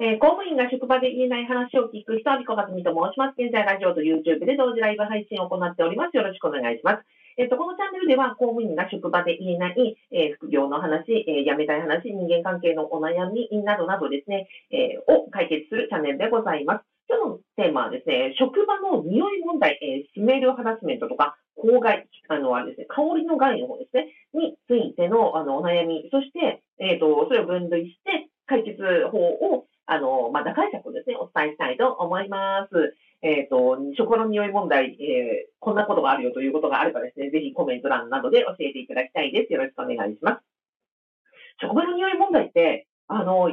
えー、公務員が職場で言えない話を聞く人、アビコカズミと申します。現在、ラジオと YouTube で同時ライブ配信を行っております。よろしくお願いします。えっ、ー、と、このチャンネルでは、公務員が職場で言えない、えー、副業の話、え辞めたい話、人間関係のお悩みなどなどですね、えを解決するチャンネルでございます。今日のテーマはですね、職場の匂い問題、えスメールハラスメントとか、公害、あの、あれですね、香りの害の方ですね、についての、あの、お悩み、そして、えっ、と、それを分類して、解決法をあの、まあ、打開策をですね、お伝えしたいと思います。えっ、ー、と、食の匂い問題、えー、こんなことがあるよということがあればですね、ぜひコメント欄などで教えていただきたいです。よろしくお願いします。職場の匂い問題って、あの、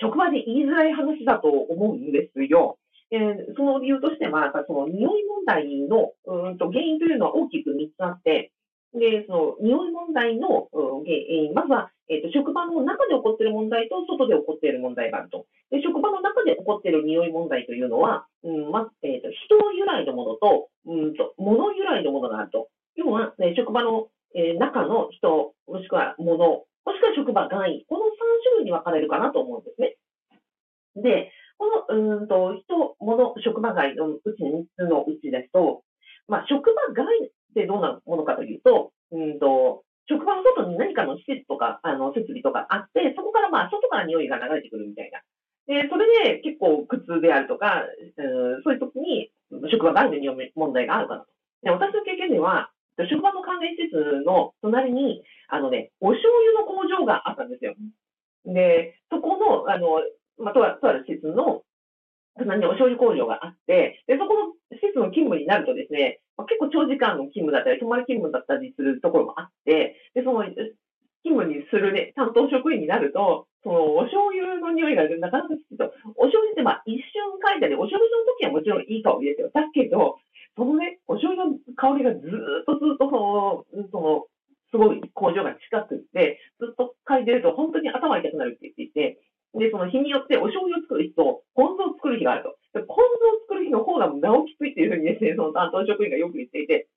職場で言いづらい話だと思うんですよ。えー、その理由としては、その匂い問題のうんと原因というのは大きく3つあって、で、その匂い問題の原因、まずは、えーと、職場の中で起こっている問題と外で起こっている問題があると。で職場の中で起こっている匂い問題というのは、うんまえーと、人由来のものと、うんと物由来のものがあると。要は、ね、職場の、えー、中の人、もしくは物、もしくは職場外、この3種類に分かれるかなと思うんですね。で、このうんと人、物、職場外のうち3つのうちですと、まあ、職場外ってどうなものかというと、うんと職場の外に何かの施設とか、あの設備とかあって、そこからまあ外から匂いが流れてくるみたいな。で、それで結構苦痛であるとか、うん、そういう時に職場外の匂い問題があるかなと。で私の経験では、職場の関連施設の隣に、あのね、お醤油の工場があったんですよ。で、そこの、あの、まあ、とある施設の隣にお醤油工場があって、で、そこの施設の勤務になるとですね、結構長時間の勤務だったり、泊まり勤務だったりするところもあって、で、その勤務にするね、担当職員になると、そのお醤油の匂いがなかなかきついと、お醤油ってまあ一瞬嗅いだり、お醤油の時はもちろんいい香りですよ。だけど、そのね、お醤油の香りがずっとずっとその、その、すごい工場が近くって、ずっと嗅いでると本当に頭痛くなるって言っていて、で、その日によってお醤油を作る日と、ポン酢を作る日があると。でポン酢を作る日の方がなおきついっていうふうにですね、その担当職員がよく言っていて、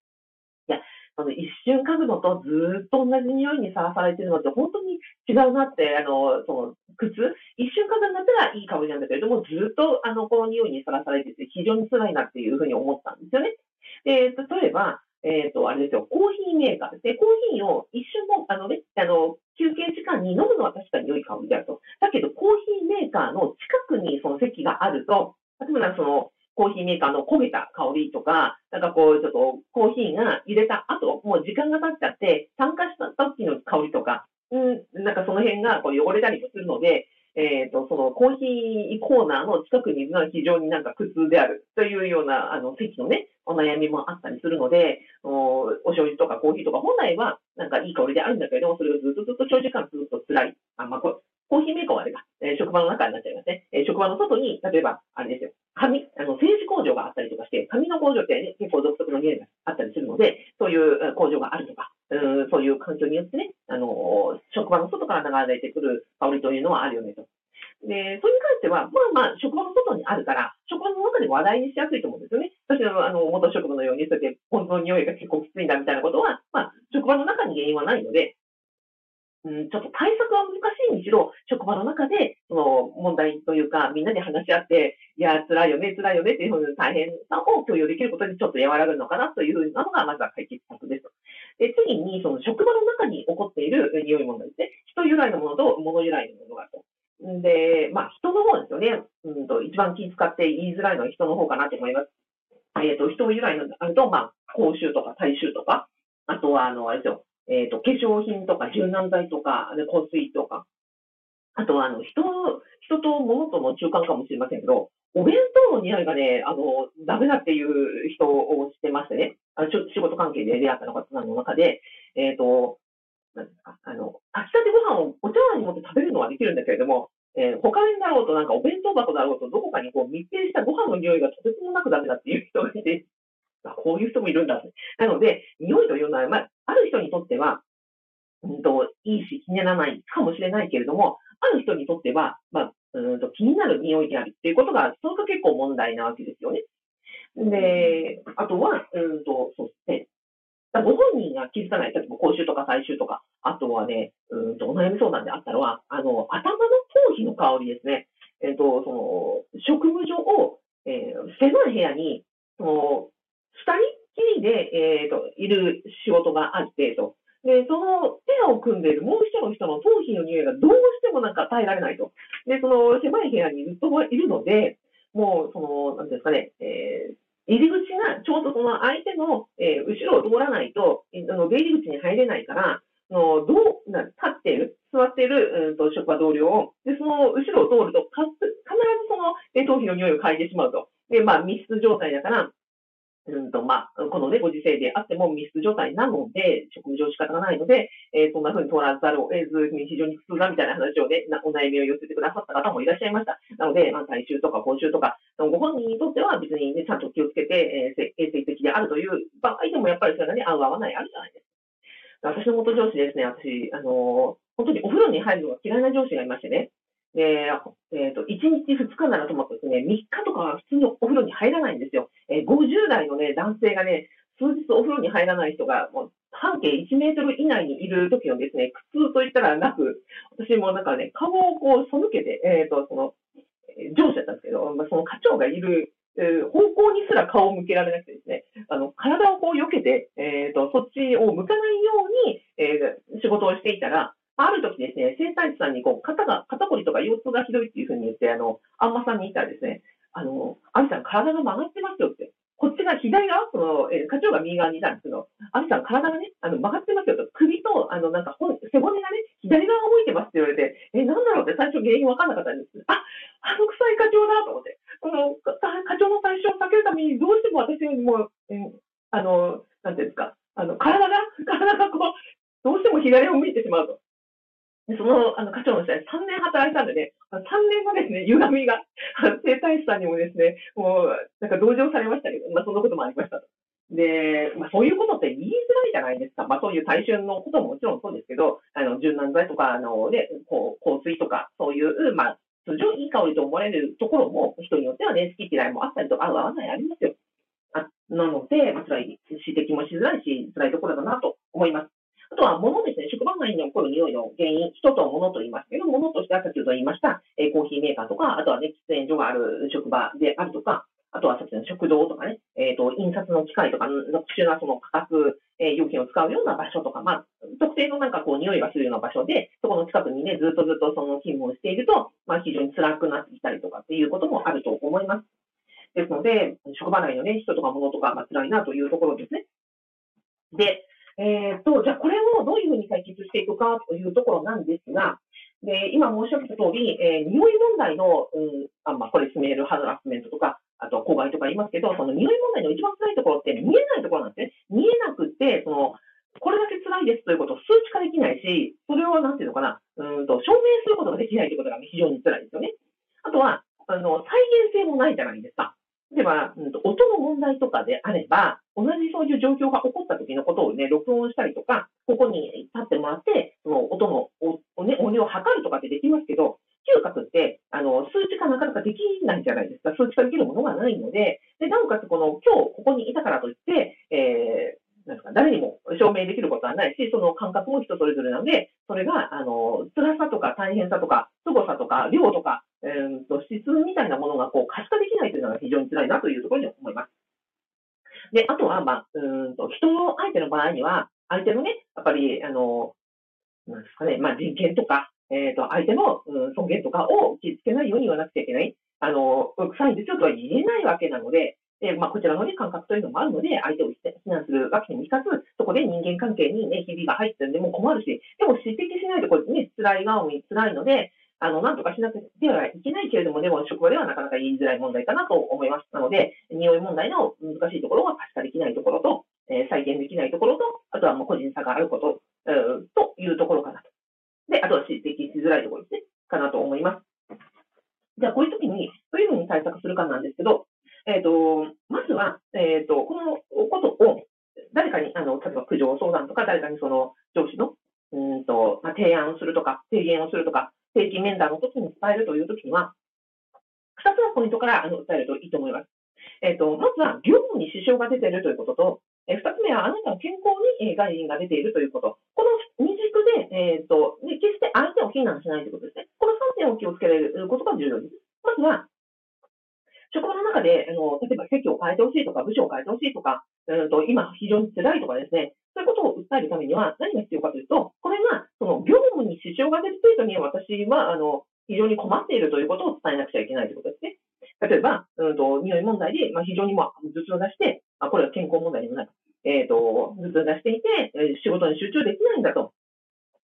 いや、その一瞬嗅ぐのとずっと同じ匂いにさらされてるのって本当に違うなって、あの、その、靴一瞬嗅ぐんだったらいい香りなんだけれども、ずっとあの、この匂いにさらされてて非常に辛いなっていうふうに思ったんですよね。で、例えば、えっ、ー、と、あれですよ、コーヒーメーカーで。コーヒーを一瞬も、あのね、あの、休憩時間に飲むのは確かに良い香りであると。だけど、コーヒーメーカーの近くにその席があると、例えばその、コーヒーメーカーの焦げた香りとか、なんかこう、ちょっとコーヒーが入れた後、もう時間が経っちゃって、酸化した時の香りとか、うん、なんかその辺がこう汚れたりもするので、えっ、ー、と、そのコーヒーコーナーの近くにいるのは非常になんか苦痛であるというような、あの、席のね、お悩みもあったりするので、おお醤油とかコーヒーとか本来はなんかいい香りであるんだけれども、それがずっとずっと長時間ずっと辛い。あ、まあ、コーヒーメーカーはあれか、えー、職場の中になっちゃいますね。えー、職場の外に、例えば、あれですよ、紙、あの、製紙工場があったりとかして、紙の工場って、ね、結構独特の匂いがあったりするので、そういう工場があるとか、うんそういう環境によってね、あの、職場の外から流れてくる香りというのはあるよねと。で、それに関しては、まあまあ、職場の外にあるから、職場の中で話題にしやすいと思うんですよね。私のあの元職場のように、そうやって本当の匂いが結構きついんだみたいなことは、まあ、職場の中に原因はないので、うん、ちょっと対策は難しいにしろ、職場の中で、その問題というか、みんなで話し合って、いや、辛いよね、辛いよねっていうふうに大変さを共有できることにちょっと和らぐのかなというふうなのが、まずは解決策です。で、次に、その職場の中に起こっている匂い問題ですね。人由来のものと物由来のものがあると。で、まあ、人の方ですよね。うんと、一番気遣って言いづらいのは人の方かなと思います。えっ、ー、と、人由来のあると、まあ、口臭とか体臭とか、あとは、あの、あれですよ、えっ、ー、と、化粧品とか柔軟剤とか、香水とか、あとは、あの、人、人と物との中間かもしれませんけど、お弁当の匂いがね、あの、ダメだっていう人を知ってましてね、あのちょ仕事関係で出会った方の中で、えっ、ー、と、なんですか、あの、炊きたてご飯をお茶碗に持って食べるのはできるんだけれども、えー、他にだろうとなんかお弁当箱だろうとどこかにこう密閉したご飯の匂いがとてつもなくダメだっていう人がいて、あこういう人もいるんだって。なので、匂いというのは、まあ、ある人にとっては、うんと、いいし気にならないかもしれないけれども、ある人にとっては、まあ、うんと気になる匂いであるっていうことが、それが結構問題なわけですよね。で、あとは、うんと、そうですね。ご本人が気づかない、例えば口臭とか最終とか、あとはね、うんとお悩み相談であったのは、あの、頭の頭皮の香りですね。えっ、ー、と、その、部屋に、その、二人きりで、えっ、と、いる仕事があってと。で、そのペアを組んでいるもう一人の人の頭皮の匂いがどうしてもなんか耐えられないと。で、その狭い部屋にずっといるので、もう、その、なんですかね、えー、入り口がちょうどその相手の、えー、後ろを通らないと、あの出入り口に入れないから、のどうな立っている、座っている、うん、と職場同僚を、で、その後ろを通ると、必ずその、頭皮の匂いを嗅いでしまうと。で、まあ、密室状態だから、うんと、まあ、このね、ご時世であっても密室状態なので、職務上仕方がないので、えー、そんな風に通らざるを得ずに非常に苦痛だみたいな話をね、お悩みを寄せてくださった方もいらっしゃいました。なので、まあ、体臭とか口臭とか、ご本人にとっては別にね、ちゃんと気をつけて、えー、衛生的であるという場合でもやっぱりそれがね、合う合わないあるじゃないですか。私の元上司ですね、私、あのー、本当にお風呂に入るのが嫌いな上司がいましてね、えっ、ー、と、1日2日ならともかくですね、3日とかは普通にお風呂に入らないんですよ。えー、50代のね、男性がね、数日お風呂に入らない人が、もう半径1メートル以内にいる時のですね、苦痛といったらなく、私もなんかね、顔をこう背けて、えっ、ー、と、その、上司だったんですけど、まあ、その課長がいる、えー、方向にすら顔を向けられなくてですね、あの、体をこう避けて、えっ、ー、と、そっちを向かないように、え、仕事をしていたら、ですね、整体師さんにこう肩が、肩こりとか腰痛がひどいっていうふうに言って、あの、あんまさんに言ったらですね、あの、アミさん体が曲がってますよって。こっちが左側、その、えー、課長が右側にいたんですけど、アミさん体がね、あの、曲がってますよと。首と、あの、なんか背骨がね、左側向いてますって言われて、えー、なんだろうって最初原因わかんなかったんです。あ、あの臭い課長だと思って。この課長の対象を避けるために、どうしても私よりも、えー、あの、なんていうんですか、あの、体が、体がこう、どうしても左を向いてしまうと。そのあの課長の人は3年働いたんでね、3年のですね、歪みが、整体師さんにもですね、もう、なんか同情されましたけど、まあそんなこともありました。で、まあそういうことって言いづらいじゃないですか。まあそういう大衆のことももちろんそうですけど、あの、柔軟剤とか、あのね、こう、香水とか、そういう、まあ、通常いい香りと思われるところも、人によってはね、好き嫌いもあったりとか、合う合わないありますよ。あなので、まあ辛い、指摘もしづらいし、辛いところだなと思います。あとは物で、内に起こる匂いの原因、人と物と言いますけど、物としては先ほど言いました、え、コーヒーメーカーとか、あとはね、喫煙所がある職場であるとか、あとはさっきの食堂とかね、えっ、ー、と、印刷の機械とか、特殊なその価格、えー、料金を使うような場所とか、まあ、特定のなんかこう、匂いがするような場所で、そこの近くにね、ずっとずっとその勤務をしていると、まあ、非常に辛くなってきたりとかっていうこともあると思います。ですので、職場内のね、人とか物とか、まあ、辛いなというところですね。で、えー、と、じゃあこれをどういうふうに解決していくかというところなんですが、で今申し上げた通り、えー、匂い問題の、うんあまあ、これスメールハラスメントとか、あと公害とか言いますけど、その匂い問題の一番辛いところって見えないところなんですね。見えなくて、その、これだけ辛いですということを数値化できないし、それをなんていうのかな、うんと、証明することができないということが非常に辛いですよね。あとは、あの、再現性もないじゃないですか。例えば、うんと、音の問題とかであれば、同じそういう状況が起こった時のことをね、録音したりとか、ここに立ってもらって、その音の、おね、音量を測るとかってできますけど、嗅覚って、あの、数値化なかなかできないじゃないですか。数値化できるものがないので、で、なおかつこの、今日ここにいたからといって、えー、なんか、誰にも証明できることはないし、その感覚も人それぞれなので、それが、あの、辛さとか大変さとか、凄さとか、量とか、えーと、質みたいなものがこう可視化できないというのが非常に辛いなというところに思います。で、あとは、まあ、うんと、人の相手の場合には、相手のね、やっぱり、あの、なんですかね、まあ、人権とか、えっ、ー、と、相手の、うん、尊厳とかを傷つけないように言わなくちゃいけない。あの、臭いんですよとは言えないわけなので、で、まあ、こちらのね、感覚というのもあるので、相手を非難するわけにもいかず、そこで人間関係にね、ひびが入ってるんで、もう困るし、でも指摘しないとこれね、辛い顔に辛いので、あの、なんとかしなくてはいけないけれども、でも職場ではなかなか言いづらい問題かなと思います。なので、匂い問題の難しいところは可視化できないところと、えー、再現できないところと、あとはもう個人差があること、えー、というところかなと。で、あとは指摘しづらいところですね、かなと思います。じゃあ、こういう時に、どういうふうに対策するかなんですけど、えっ、ー、と、まずは、えっ、と、このことを、誰かに、あの、例えば苦情相談とか、誰かにその上司の、うんと、まあ、提案をするとか、提言をするとか、面談の時に伝えるという時には、2つのポイントからあの伝えるといいと思います。えっ、ー、と、まずは業務に支障が出ているということと、え、2つ目はあなたの健康に害人が出ているということ。この二軸で、えっ、ー、と、で決して相手を非難しないということですね。この3点を気をつけることが重要です。まずは、職場の中で、あの、例えば席を変えてほしいとか、部署を変えてほしいとか、うんと、今非常に辛いとかですね、そういうことを訴えるためには何が必要かというと、これが、その業務に支障が出る程度に私は、あの、非常に困っているということを伝えなくちゃいけないということですね。例えば、うんと、匂い問題で、まあ、非常にまあ頭痛を出して、あ、これは健康問題にもなる。えっ、ー、と、頭痛を出していて、仕事に集中できないんだと。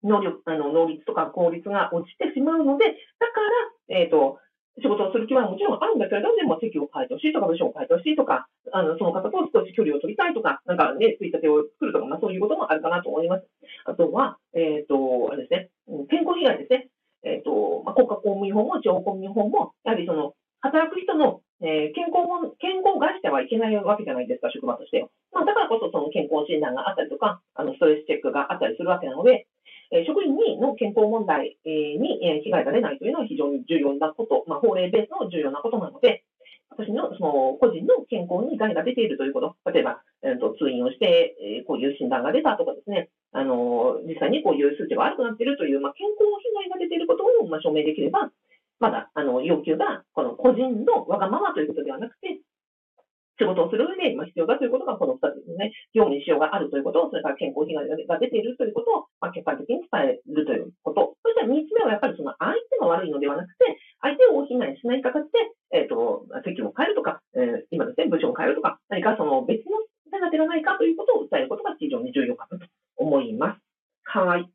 能力、あの、能率とか効率が落ちてしまうので、だから、えっ、ー、と、仕事をする気はもちろんあるんだけれども、席を変えてほしいとか、部署を変えてほしいとか、あの、その方と少し距離を取りたいとか、なんかね、ついたてを作るとか、まあそういうこともあるかなと思います。あとは、えっ、ー、と、あれですね、健康被害ですね。えっ、ー、と、まあ、国家公務員法も地方公務員法も、やはりその、働く人の、えー、健康も、健康を害してはいけないわけじゃないですか、職場として。まあ、だからこそその健康診断があったりとか、あの、ストレスチェックがあったりするわけなので、職員にの健康問題、に、被害が出ないというのは非常に重要なこと、まあ、法令ベースの重要なことなので、私のその個人の健康に害が出ているということ、例えば、えーと、通院をして、え、こういう診断が出たとかですね、あの実際にこういう数値が悪くなっているという、まあ、健康被害が出ていることを、ま、証明できれば、まだあの要求がこの個人のわがままということではなくて、仕事をする上で、必要だということが、この2つですね。業務に支障があるということ、それから健康被害が出ているということを、まあ、客観的に伝えるということ。そして3つ目はやっぱりその相手が悪いのではなくて、相手を被害しない形で、えっ、ー、と、席を変えるとか、えー、今ですね、部署を変えるとか、何かその別の手が出らないかということを訴えることが非常に重要かなと思います。はい。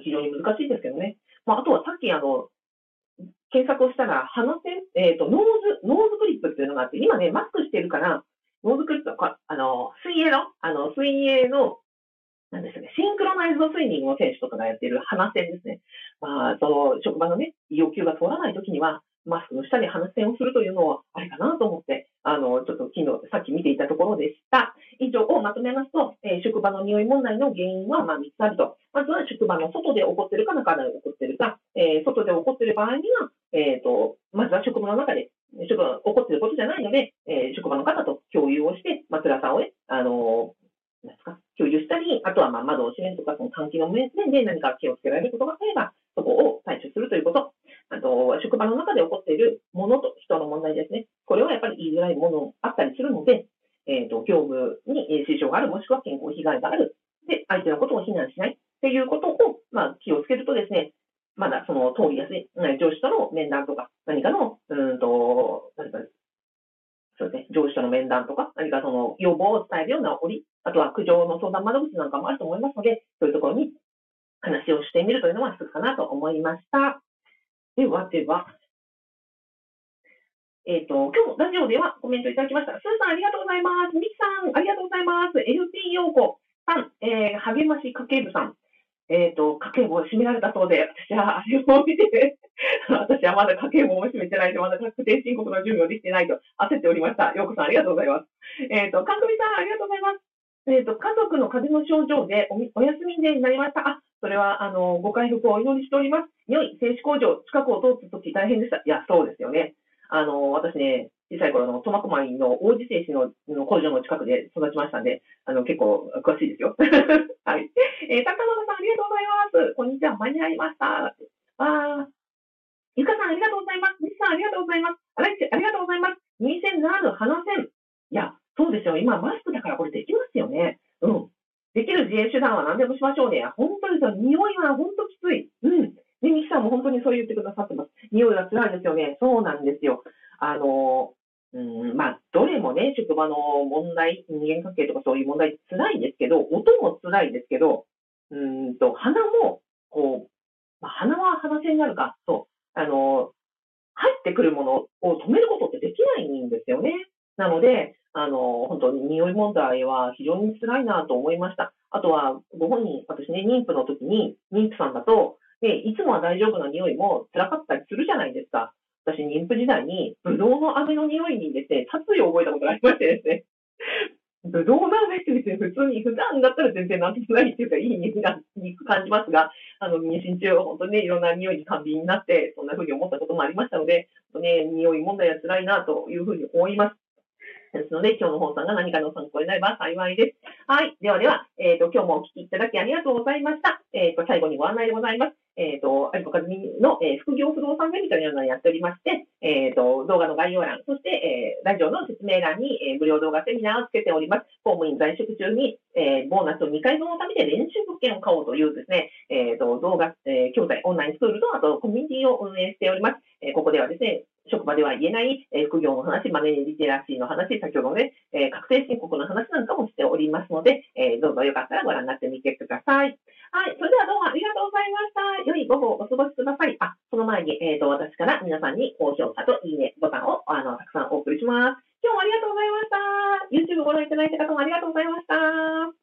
非常に難しいですけどね。まあ、あとはさっきあの、検索をしたら、鼻栓、えっ、ー、と、ノーズ、ノーズクリップっていうのがあって、今ね、マスクしてるから、ノーズクリップ、あの、水泳の、あの、水泳の、なんですね、シンクロナイズドスイミングの選手とかがやってる鼻栓ですね。まあ、その、職場のね、要求が通らないときには、マスクの下に鼻栓をするというのはありかなと思って、あの、ちょっと昨日、さっき見ていたところでした。以上をまとめますと、えー、職場の匂い問題の原因は、まあ、3つあると。まずは職場の外で起こってるか中で起こってるか、えー、外で起こってる場合には、えっ、ー、と、まずは職場の中で、職場起こっていることじゃないので、え職場の方と共有をして、まあ、辛さをね、あのなんですか、共有したり、あとはまあ窓を閉めるとか、その換気の面で何か気をつけられることがあれば、そこを対処するということ。あと、職場の中で起こっているものと人の問題ですね。これはやっぱり言いづらいものあったりするので、えっ、ー、と、業務に支障がある、もしくは健康被害がある。で、相手のことを非難しないっていうことを、まあ、気をつけるとですね、まだその通りやすい、上司との面談とか、何かの、うんと、何か、そうですね、上司との面談とか、何かその要望を伝えるような折り、あとは苦情の相談窓口なんかもあると思いますので、そういうところに話をしてみるというのは一つかなと思いました。ではでは、えっ、ー、と、今日ラジオではコメントいただきました。スーさんありがとうございます。ミキさんありがとうございます。LP 陽子さん、えー、励まし家計部さん、えっ、ー、と、家計簿を閉められたそうで、私はあれを見て、私はまだ家計簿を閉めてないと、まだ確定申告の準備をできてないと焦っておりました。ようこさんありがとうございます。えっ、ー、と、かんくみさんありがとうございます。えっ、ー、と、家族の風邪の症状でおお休みになりました。あ、それは、あの、ご回復をお祈りしております。匂い、製紙工場、近くを通すとき大変でした。いや、そうですよね。あの、私ね、小さい頃の苫小牧の王子製紙のの工場の近くで育ちましたんで、あの、結構詳しいですよ。はい。えー、高野さんありがとうございます。こんにちは、間に合いました。あー。ゆかさんありがとうございます。みさんありがとうございます。あらいちありがとうございます。耳栓なる鼻栓。いや、そうですよ。今マスクだからこれできますよね。うん。できる自衛手段は何でもしましょうね。本当にさ、匂いは本当きつい。うん。で、ミキさんも本当にそう言ってくださってます。匂いが辛いですよね。そうなんですよ。あの、うん、まあ、どれもね、職場の問題、人間関係とかそういう問題辛いんですけど、音も辛いんですけど、うんと、鼻も、こう、まあ、鼻は鼻性になるか、そう、あの、入ってくるものを止めることってできないんですよね。なので、あの、本当に匂い問題は非常に辛いなと思いました。あとは、ご本人、私ね、妊婦の時に、妊婦さんだと、で、いつもは大丈夫な匂いも辛かったりするじゃないですか。私、妊婦時代に、ブドウの飴の匂いにですね、殺意を覚えたことがありましてですね。ブドウの飴って別に普通に、普段だったら全然なんともないっていうか、いい匂いが、に感じますが、あの、妊娠中は本当にね、いろんな匂いに過敏になって、そんな風に思ったこともありましたので、ね、匂い問題は辛いなというふうに思います。ですので、今日の放送が何かの参考になれば幸いです。はい。ではでは、えっ、ー、と、今日もお聞きいただきありがとうございました。えっ、ー、と、最後にご案内でございます。えっ、ー、と、アリコカズミの、え、副業不動産ゼミというのをやっておりまして、えっ、と、動画の概要欄、そして、えラジオの説明欄に、え無料動画セミナーをつけております。公務員在職中に、えボーナスを2回分のためで練習物件を買おうというですね、えっ、と、動画、え教材、オンラインスクールと、あとコミュニティを運営しております。えここではですね、職場では言えない、え副業の話、マネーリテラシーの話、先ほどね、え確定申告の話なんかもしておりますので、えどうぞよかったらご覧になってみてください。はい。それではどうもありがとうございました。良い午後をお過ごしください。あ、その前に、えっ、ー、と、私から皆さんに高評価といいねボタンを、あの、たくさんお送りします。今日もありがとうございました。YouTube ご覧いただいた方もありがとうございました。